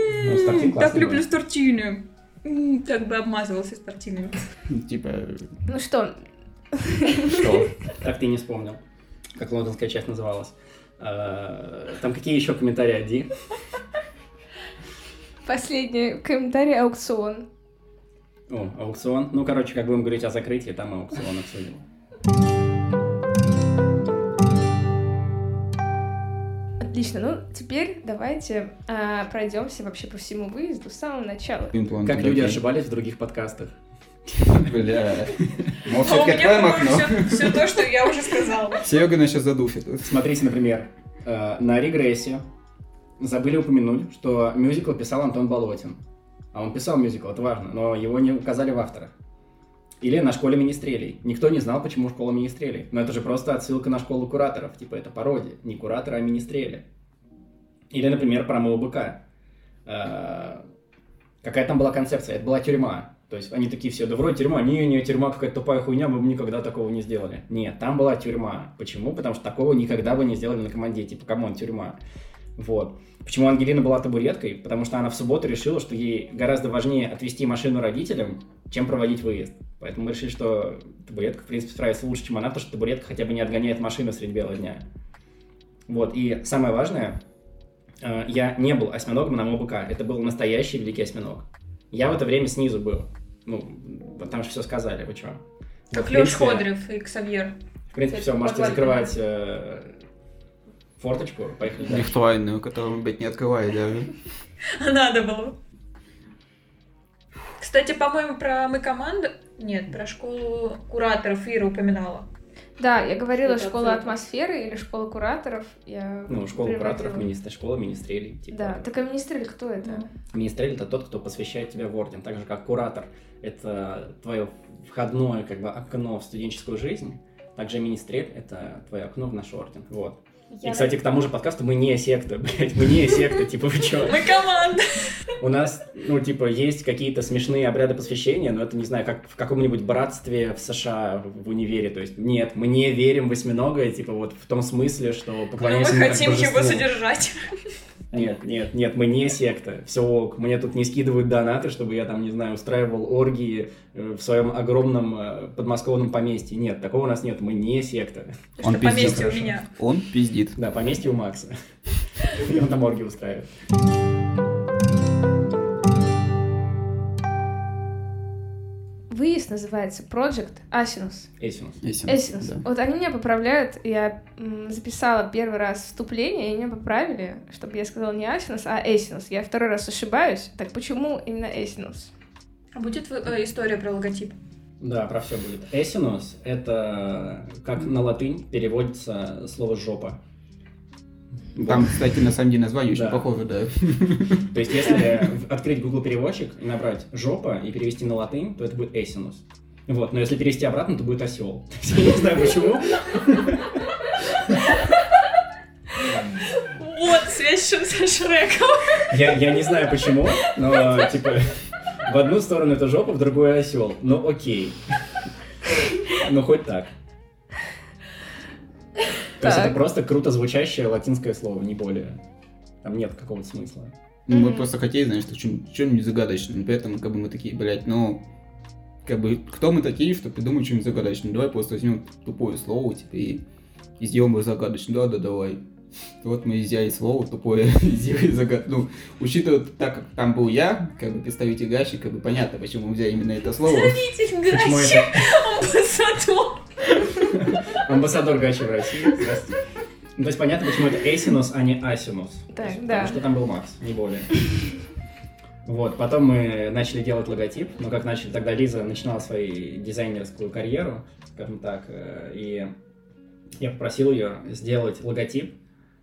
Ну, Так люблю стартины. Так бы обмазывался стартинами. Типа, Ну что, Что? <laughs> Так ты не вспомнил. Как лондонская часть называлась. А, Там какие еще комментарии от Ди? последний комментарий аукцион. О, аукцион. Ну, короче, как будем говорить о закрытии, там аукцион обсудим. Отлично, ну теперь давайте а, пройдемся вообще по всему выезду с самого начала. имплант. Как люди ошибались в других подкастах. Бля. Может, у все-таки откроем окно? все то, что я уже сказала. <laughs> Серега нас сейчас задушит. Смотрите, например, э, на регрессе забыли упомянуть, что мюзикл писал Антон Болотин. А он писал мюзикл, это важно, но его не указали в авторах. Или на школе министрелей. Никто не знал, почему школа министрелей. Но это же просто отсылка на школу кураторов. Типа это пародия. Не кураторы, а министрели. Или, например, про моего быка. Э, Какая там была концепция? Это была тюрьма. То есть они такие все, да вроде тюрьма, не, не, тюрьма какая-то тупая хуйня, мы бы никогда такого не сделали. Нет, там была тюрьма. Почему? Потому что такого никогда бы не сделали на команде. Типа, come on, тюрьма. Вот. Почему Ангелина была табуреткой? Потому что она в субботу решила, что ей гораздо важнее отвезти машину родителям, чем проводить выезд. Поэтому мы решили, что табуретка, в принципе, справится лучше, чем она, потому что табуретка хотя бы не отгоняет машину средь бела дня. Вот. И самое важное, э, я не был осьминогом на МОБК. Это был настоящий великий осьминог. Я в это время снизу был. Ну, там же все сказали, вы чё? Как Вот, в Лёш принципе, Ходорев и Ксавьер. В принципе, все, можете закрывать э, форточку, поехали дальше. Ритуальную, которую, блядь, не открывает даже. <laughs> Надо было. Кстати, по-моему, про мы команду... Нет, про школу кураторов Ира упоминала. Да, я говорила Это школа абсолютно. атмосферы или школа кураторов. Я Ну, школа кураторов, министр, школа министрелей. Типа. Да, так а министрель кто это? Министрель это тот, кто посвящает тебя в орден, так же как куратор. Это твое входное как бы окно в студенческую жизнь. Также министрель это твое окно в наш орден. Вот. И, кстати, к тому же подкасту мы не секта, <laughs> блядь, мы не секта, типа вы чё? Мы команда! У нас, ну, типа, есть какие-то смешные обряды посвящения, но это, не знаю, как в каком-нибудь братстве в США в универе. То есть, нет, мы не верим в восьминога, типа, вот в том смысле, что Но мы поклоняемся как хотим его содержать. Нет, нет, нет, мы не секта. Все ок. Мне тут не скидывают донаты, чтобы я там, не знаю, устраивал оргии э, в своем огромном э, подмосковном поместье. Нет, такого у нас нет. Мы не секта. Что Он пиздит. поместье у меня. Он пиздит. Да, поместье у Макса. <laughs> И он там оргии устраивает. Выезд называется Project Asinus. Эсинус, Эсинус. да. Вот они меня поправляют. Я записала первый раз вступление, и меня поправили, чтобы я сказала не Асинус, а Эсинус. Я второй раз ошибаюсь. Так почему именно Эсинус? А будет э, история про логотип? Да, про все будет. Эсинус — это как на латынь переводится слово «жопа». Там, кстати, на самом деле название очень похоже, да. То есть, если открыть Google переводчик и набрать жопа и перевести на латынь, то это будет эсинус. Вот, но если перевести обратно, то будет осел. <laughs> Я не знаю почему. Вот связь со Шреком. Я, я не знаю почему, но типа в одну сторону это жопа, в другую осел. Ну окей. Ну хоть так. То есть это просто круто звучащее латинское слово, не более. Там нет какого-то смысла. Ну, мы просто хотели, знаешь, что-нибудь загадочное, поэтому как бы мы такие, блядь, ну, как бы, кто мы такие, что придумать что-нибудь загадочное? Давай просто возьмем тупое слово, типа, и, и сделаем его загадочным. Да, да, давай. Вот мы взяли слово тупое и <laughs> сделали загад... Ну, учитывая, так как там был я, как бы представитель Гачи, как бы понятно, почему мы взяли именно это слово. Почему Гачи, это <laughs> амбассадор. Амбассадор Гачи в России? Здравствуйте. Ну, то есть понятно, почему это Эсинус, а не Асинус. Так, есть да. Потому что там был Макс, не более. Вот, потом мы начали делать логотип, ну, как начали, тогда Лиза начинала свою дизайнерскую карьеру, скажем так, э, и я попросил ее сделать логотип,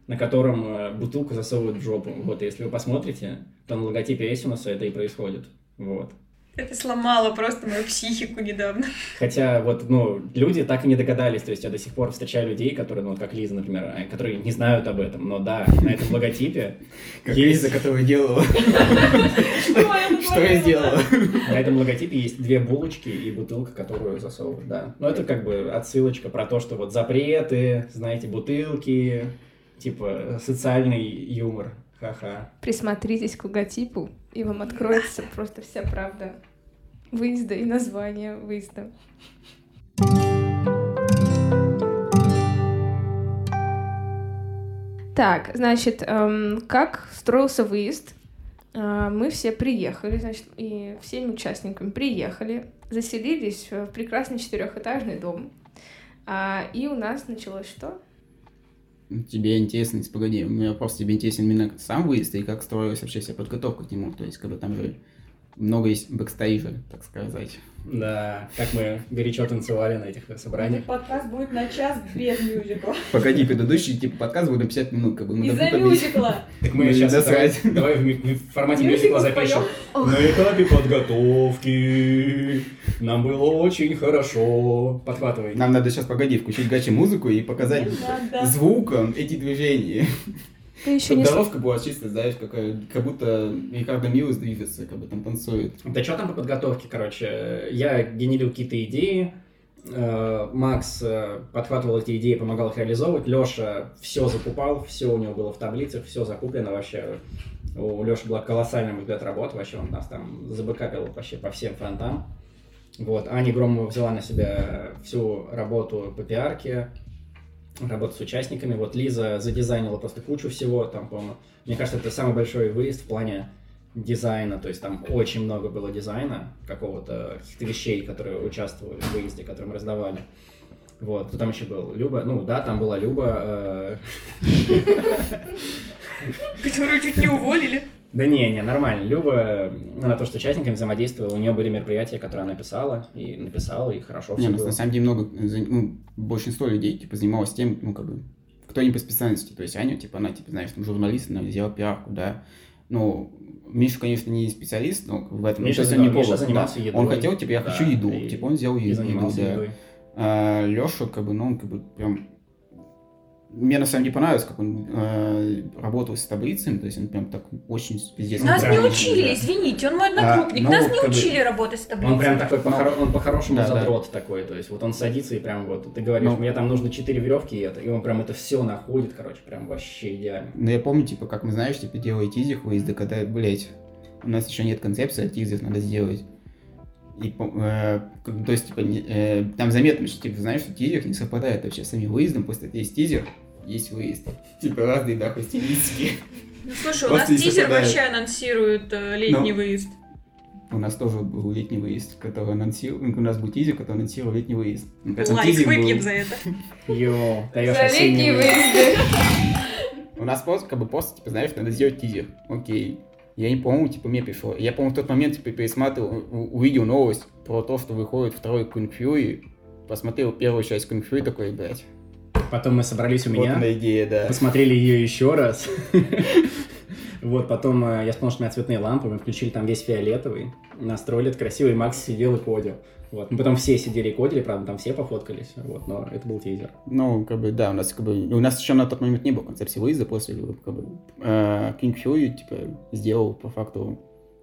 на котором э, бутылку засовывают в жопу. Вот, если вы посмотрите, то на логотипе Эсинуса это и происходит. Вот. Это сломало просто мою психику недавно. Хотя вот, ну, люди так и не догадались, то есть я до сих пор встречаю людей, которые, ну, вот как Лиза, например, э, которые не знают об этом, но да, на этом логотипе <laughs> Как Есть. Лиза, которая делала. <laughs> Что я сделала? На этом логотипе есть две булочки и бутылка, которую засовывают, да. Но это как бы отсылочка про то, что вот запреты, знаете, бутылки, типа социальный юмор. Ха-ха. Присмотритесь к логотипу, и вам откроется просто вся правда выезда и название выезда. Так, значит, эм, как строился выезд? Э, Мы все приехали, значит, и всеми участниками приехали, заселились в прекрасный четырехэтажный дом. А, И у нас началось что? Тебе интересно, погоди, у меня вопрос, тебе интересен именно сам выезд и как строилась вообще вся подготовка к нему, то есть бы там же много есть бэкстейджа, так сказать. Да, как мы горячо танцевали на этих собраниях. Подкаст будет на час без мюзикла. Погоди, предыдущий типа подкаст будет на 50 минут, как бы мы Из-за мюзикла. Так мы сейчас давай, давай в, формате Мюзикл мюзикла запишем. На этапе подготовки нам было очень хорошо. Подхватывай. Нам надо сейчас, погоди, включить гачи музыку и показать звуком эти движения. Ты еще Чтобы не... дорожка была чисто, знаешь, какая, как будто Рикардо Милос движется, как бы там танцует. Да что там по подготовке, короче? Я генерил какие-то идеи, э, Макс э, подхватывал эти идеи, помогал их реализовывать, Леша все закупал, все у него было в таблицах, все закуплено вообще. У Леши была колоссальная взгляд работы, вообще он нас там забэкапил вообще по всем фронтам. Вот, Аня Громова взяла на себя всю работу по пиарке, работу с участниками. Вот Лиза задизайнила просто кучу всего, там, по-моему, мне кажется, это самый большой выезд в плане дизайна, то есть там очень много было дизайна, какого-то, каких-то вещей, которые участвовали в выезде, которые мы раздавали. Вот, там еще был? Люба, ну да, там была Люба. э, Которую чуть не уволили. Да не, не, нормально. Люба, она тоже с участниками взаимодействовала, у нее были мероприятия, которые она писала, и написала, и хорошо Не, все ну, было. на самом деле много, ну, большинство людей, типа, занималось тем, ну, как бы, кто не по специальности, то есть Аня, типа, она, типа, знаешь, там, журналист, она взяла пиарку, да, ну, Миша, конечно, не специалист, но в этом, Миша ну, то он не Миша повар, занимался да. едой. Он хотел, типа, я Да, хочу еду, и- типа, он взял И еду, занимался да. едой. А Леша, как бы, ну, он, как бы, прям... Мне, на самом деле, понравилось, как он э, работал с таблицами, то есть он прям так очень пиздец. Нас не учили, да. извините, он мой однокрупник. А, ну, Нас не как бы- учили работать с таблицей. Он прям такой, похоро- он по-хорошему Да, да. задрот такой, то есть вот он садится и прям вот, ты говоришь, Ну. мне там нужно 4 веревки и это, и он прям это все находит, короче, прям вообще идеально. Ну, я помню, типа, как мы, знаешь, типа, делали тизер выезда, когда, блять, у нас еще нет концепции, а тизер надо сделать. И, э, то есть, типа, не- э, там заметно, что, типа, знаешь, что тизер не совпадает вообще с самим выездом, просто есть тизер, есть выезд. <laughs> Типа, разные, нахуй, стилистики. Ну, слушай, у нас тизер вообще анонсирует э, летний Ну. выезд. У нас тоже был летний выезд, который анонсировал, у нас был тизер, который анонсировал летний выезд. Лайк тизер был- выпьем за это. <laughs> Даешь За летние выезд. У нас просто, как бы, просто, типа, знаешь, надо сделать тизер. Окей. Я не помню, типа, мне пришло. Я, помню, в тот момент, типа, пересматривал, увидел новость про то, что выходит второй King Fury, посмотрел первую часть King Fury, такой, блядь, Потом мы собрались у вот меня, она идея, да. посмотрели ее еще раз. <laughs> Вот, потом э, я вспомнил, что у меня цветные лампы, мы включили там весь фиолетовый, настроили это красиво, и Макс сидел и кодил. Вот. Мы потом все сидели и кодили, правда, там все пофоткались, вот, но это был тизер. Ну, как бы, да, у нас, как бы, у нас еще на тот момент не было концепции выезда, после, как бы, э, King Fury, типа, сделал, по факту,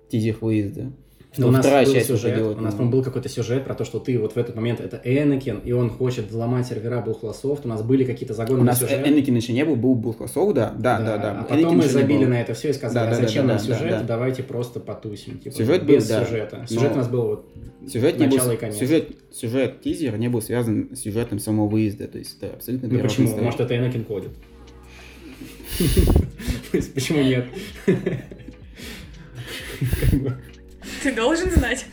тизер выезда. Ну, Что у нас вторая был часть сюжет, выходила, у нас, ну, по-моему, был какой-то сюжет про то, что ты вот в этот момент это Энакин, и он хочет взломать сервера Булхлософт. У нас были какие-то загоны У на нас сюжет. Энакин еще не был, был Булхасов, да, да, да, да. А Энакин потом мы забили на это все и сказали, Да, а да, зачем да, нам да, сюжет, да. давайте просто потусим. Типа, Сюжет без был, да. сюжета. Но- Сюжет у нас был вот Сюжет не был, начало и конец. сюжет, сюжет тизера не был связан с сюжетом самого выезда, то есть это абсолютно Ну почему? история. Может, это Энакин кодит? <laughs> <laughs> Почему нет? <laughs> <laughs> Ты должен знать.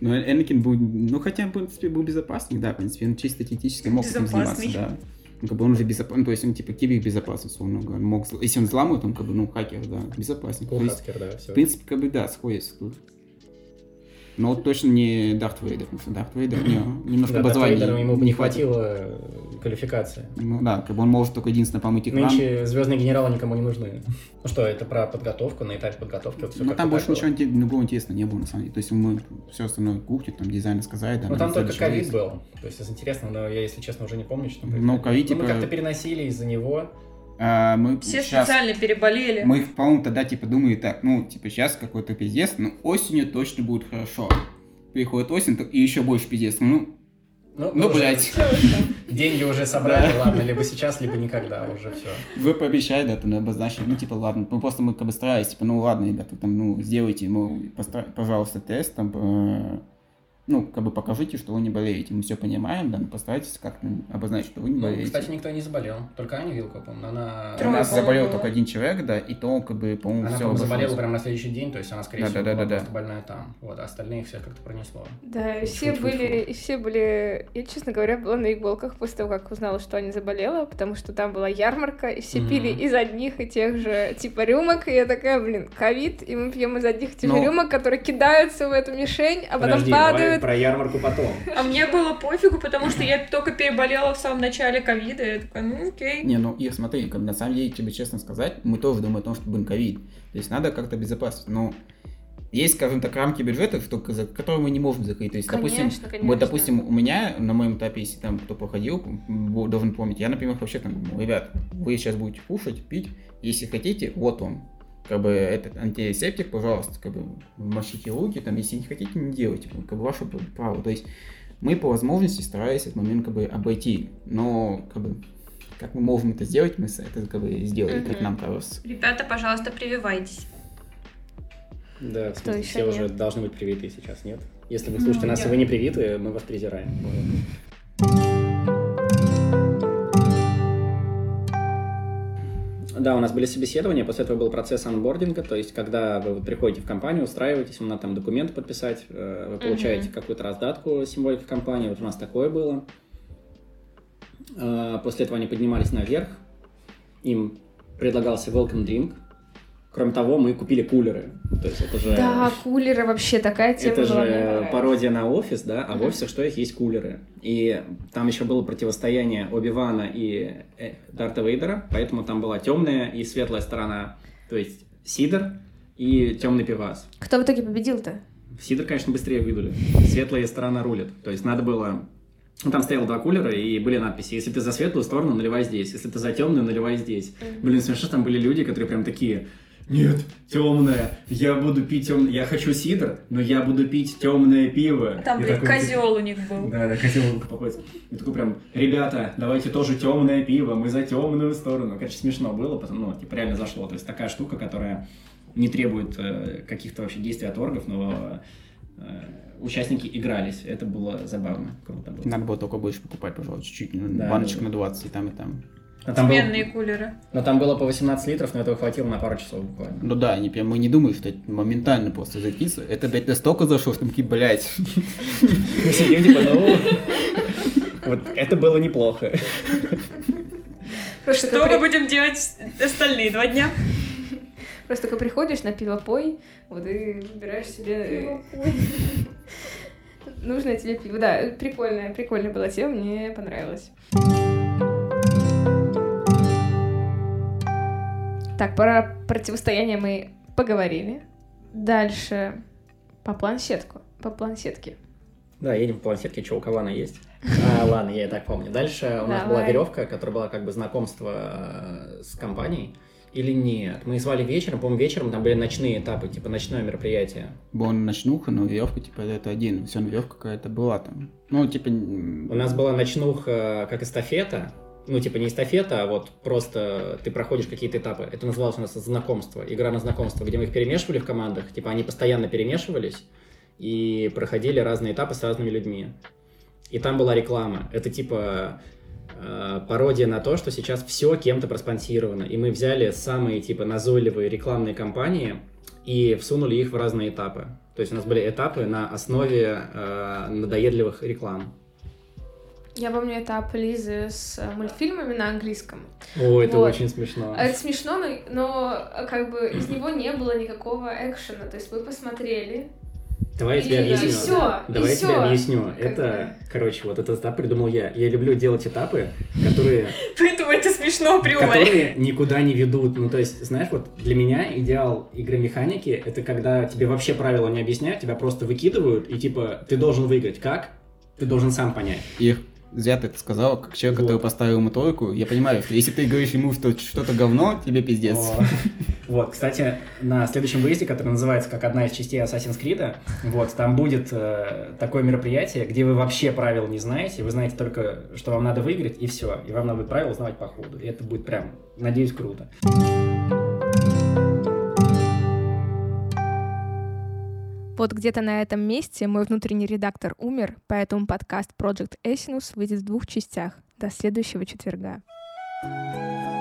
Ну, Энакин был, ну, хотя, в принципе, был безопасник, да, в принципе, он чисто теоретически мог этим заниматься, Безопасный. да. Ну, как бы он же безопасный, то есть он, типа, кибербезопасный, условно говоря. Мог, если он взламывает, он, как бы, ну, хакер, да, безопасник. Есть, Кулхаскер, да, все. в принципе, как бы, да, сходится тут. Но вот точно не Дарт Вейдер, Дарт Вейдер, не, немножко Да, обозвание Дарт ему не хватило э, квалификации. Ну, да, как бы он может только единственно помыть экран. Нынче звездные генералы никому не нужны. Ну что, это про подготовку, на этапе подготовки. Вот Ну, там больше ничего другого интересного не было, на самом деле. То есть мы все остальное кухню, там, дизайн сказали, да. Ну там только ковид был. То есть, если интересно, но я, если честно, уже не помню, что Ну, ковид, Ну, мы типа- как-то переносили из-за него. А, мы Все щас- специально переболели. Мы, по-моему, тогда, типа, думали так, ну, типа, сейчас какой-то пиздец, но осенью точно будет хорошо. Приходит осень, так и еще больше пиздец. Ну, Ну, ну, блядь, <laughs> Деньги уже собрали, ладно, либо сейчас, либо никогда, уже все. вы пообещали, да, там, обозначили, ну, типа, ладно, ну, просто мы, как бы, старались, типа, ну, ладно, ребята, там, ну, сделайте, ну, постар- пожалуйста, тест, там, э, ну, как бы, покажите, что вы не болеете, мы все понимаем, да, но постарайтесь как-то обозначить, что вы не Ну, болеете. кстати, никто не заболел. Только Аня Вилка, по-моему, она... У Трое, нас по-моему, заболел было. только один человек, да, и то, как бы, по-моему, Она, все по-моему, заболела прямо на следующий день, то есть она, скорее Да, всего, да, да, была да, да. просто больная там. Вот, а остальные всех как-то пронесло. Да, и все фу, фу, были, и все были, я, честно говоря, была на иголках после того, как узнала, что Аня заболела, потому что там была ярмарка, и все Мгм. пили из одних и тех же, типа, рюмок, и я такая, блин, ковид, и мы пьем из одних и тех же Ну. рюмок, которые кидаются в эту мишень, а потом Подожди, давай про ярмарку потом. А мне было пофигу, потому что я только переболела в самом начале ковида. Я такая, ну окей. Не, ну, Ир, смотри, на самом деле, тебе честно сказать, мы тоже думаем о том, что будем ковид. То есть надо как-то безопасить. Но есть, скажем так, рамки бюджетов, только за которые мы не можем закрыть. То есть, допустим, Конечно, конечно. вот, допустим, у меня на моем этапе, если там кто проходил, должен помнить, я, например, вообще там, ну, ребят, вы сейчас будете кушать, пить, если хотите, вот он. Как бы этот антисептик, пожалуйста, как бы мочите руки, там, если не хотите, не делайте, как бы ваше право. То есть мы по возможности старались этот момент как бы обойти, но как бы как мы можем это сделать, мы с- это как бы сделали, как Мгм. нам кажется. Ребята, пожалуйста, прививайтесь. Да, в смысле, все уже нет? должны быть привиты сейчас, нет? Если вы Ну, слушаете нас, и я- вы не привиты, мы вас презираем. Да, у нас были собеседования, после этого был процесс анбординга, то есть когда вы приходите в компанию, устраиваетесь, вам надо там документы подписать, э, вы получаете Мгм. какую-то раздатку символики компании, вот у нас такое было. Э, После этого они поднимались наверх, им предлагался welcome drink. Кроме того, мы купили кулеры, то есть это же... Да, кулеры вообще такая тема Это же пародия на офис, да, а в офисах что их есть кулеры. И там еще было противостояние Оби-Вана и э, Дарта Вейдера, поэтому там была темная и светлая сторона, то есть Сидор и темный пивас. Кто в итоге победил-то? Сидор, конечно, быстрее выдули. Светлая сторона рулит. То есть надо было... Ну, там стояло два кулера, и были надписи. Если ты за светлую сторону, наливай здесь. Если ты за темную, наливай здесь. Блин, смешно, там были люди, которые прям такие... Нет, темная. Я буду пить темное. Я хочу сидр, но я буду пить темное пиво. Там, И блин, козел у них был. Да, да, козел попасть. И такой прям, ребята, давайте тоже темное пиво, мы за темную сторону. Короче, смешно было, потому ну, типа реально зашло. То есть такая штука, которая не требует э, каких-то вообще действий от оргов, но э, участники игрались. Это было забавно, круто было. Надо было только больше покупать, пожалуй, чуть-чуть, Да, баночек да, на 20 и там, и там. Но там, был- Сменные кулеры. но там было по 18 литров, но этого хватило на пару часов буквально. Ну да, они прям, мы не думаем, что это моментально просто закинется. Это, блядь, настолько зашло, что мы такие, блядь. Мы сидим типа, ну... Вот это было неплохо. Просто Что мы будем делать остальные два дня? Просто такой приходишь на пивопой, вот и выбираешь себе э, нужное тебе пиво. Да, прикольная, прикольная была тема, мне понравилось. Так, про противостояние мы поговорили. Дальше по планшетку, по планшетке. Да, едем по планшетке, что у кого она есть. <laughs> А, ладно, я и так помню. Дальше у нас была Давай. веревка, которая была как бы знакомство э, с компанией. Или нет? Мы звали вечером, по-моему, вечером там были ночные этапы, типа ночное мероприятие. Была ночнуха, но веревка, типа, это один. Все, веревка какая-то была там. Ну, типа... У нас была ночнуха как эстафета, ну, типа не эстафета, а вот просто ты проходишь какие-то этапы. Это называлось у нас знакомство, игра на знакомство, где мы их перемешивали в командах, типа они постоянно перемешивались и проходили разные этапы с разными людьми. И там была реклама. Это типа Э, пародия на то, что сейчас все кем-то проспонсировано. И мы взяли самые типа назойливые рекламные кампании и всунули их в разные этапы. То есть у нас были этапы на основе э, надоедливых реклам. Я помню этап Лизы с мультфильмами на английском. О, это вот. очень смешно. Это смешно, но, но как бы из <clears throat> него не было никакого экшена. То есть вы посмотрели, Давай я тебе объясню. И все, Давай и я тебе объясню. Это, короче, вот этот этап придумал я. Я люблю делать этапы, которые... <laughs> Поэтому это смешно. Которые никуда не ведут. Ну, то есть, знаешь, вот для меня идеал игры механики — это когда тебе вообще правила не объясняют, тебя просто выкидывают, и типа, ты должен выиграть. Как? Ты должен сам понять. Их зря ты это сказал, как человек, вот. который поставил ему тройку. Я понимаю, что если ты говоришь ему, что что-то говно, тебе пиздец. Вот, кстати, на следующем выезде, который называется как одна из частей Assassin's Creed, вот, там будет э, такое мероприятие, где вы вообще правил не знаете, вы знаете только, что вам надо выиграть, и все. И вам надо будет правила узнавать по ходу. И это будет прям, надеюсь, круто. Вот где-то на этом месте мой внутренний редактор умер, поэтому подкаст Project Esinus выйдет в двух частях. До следующего четверга. thank you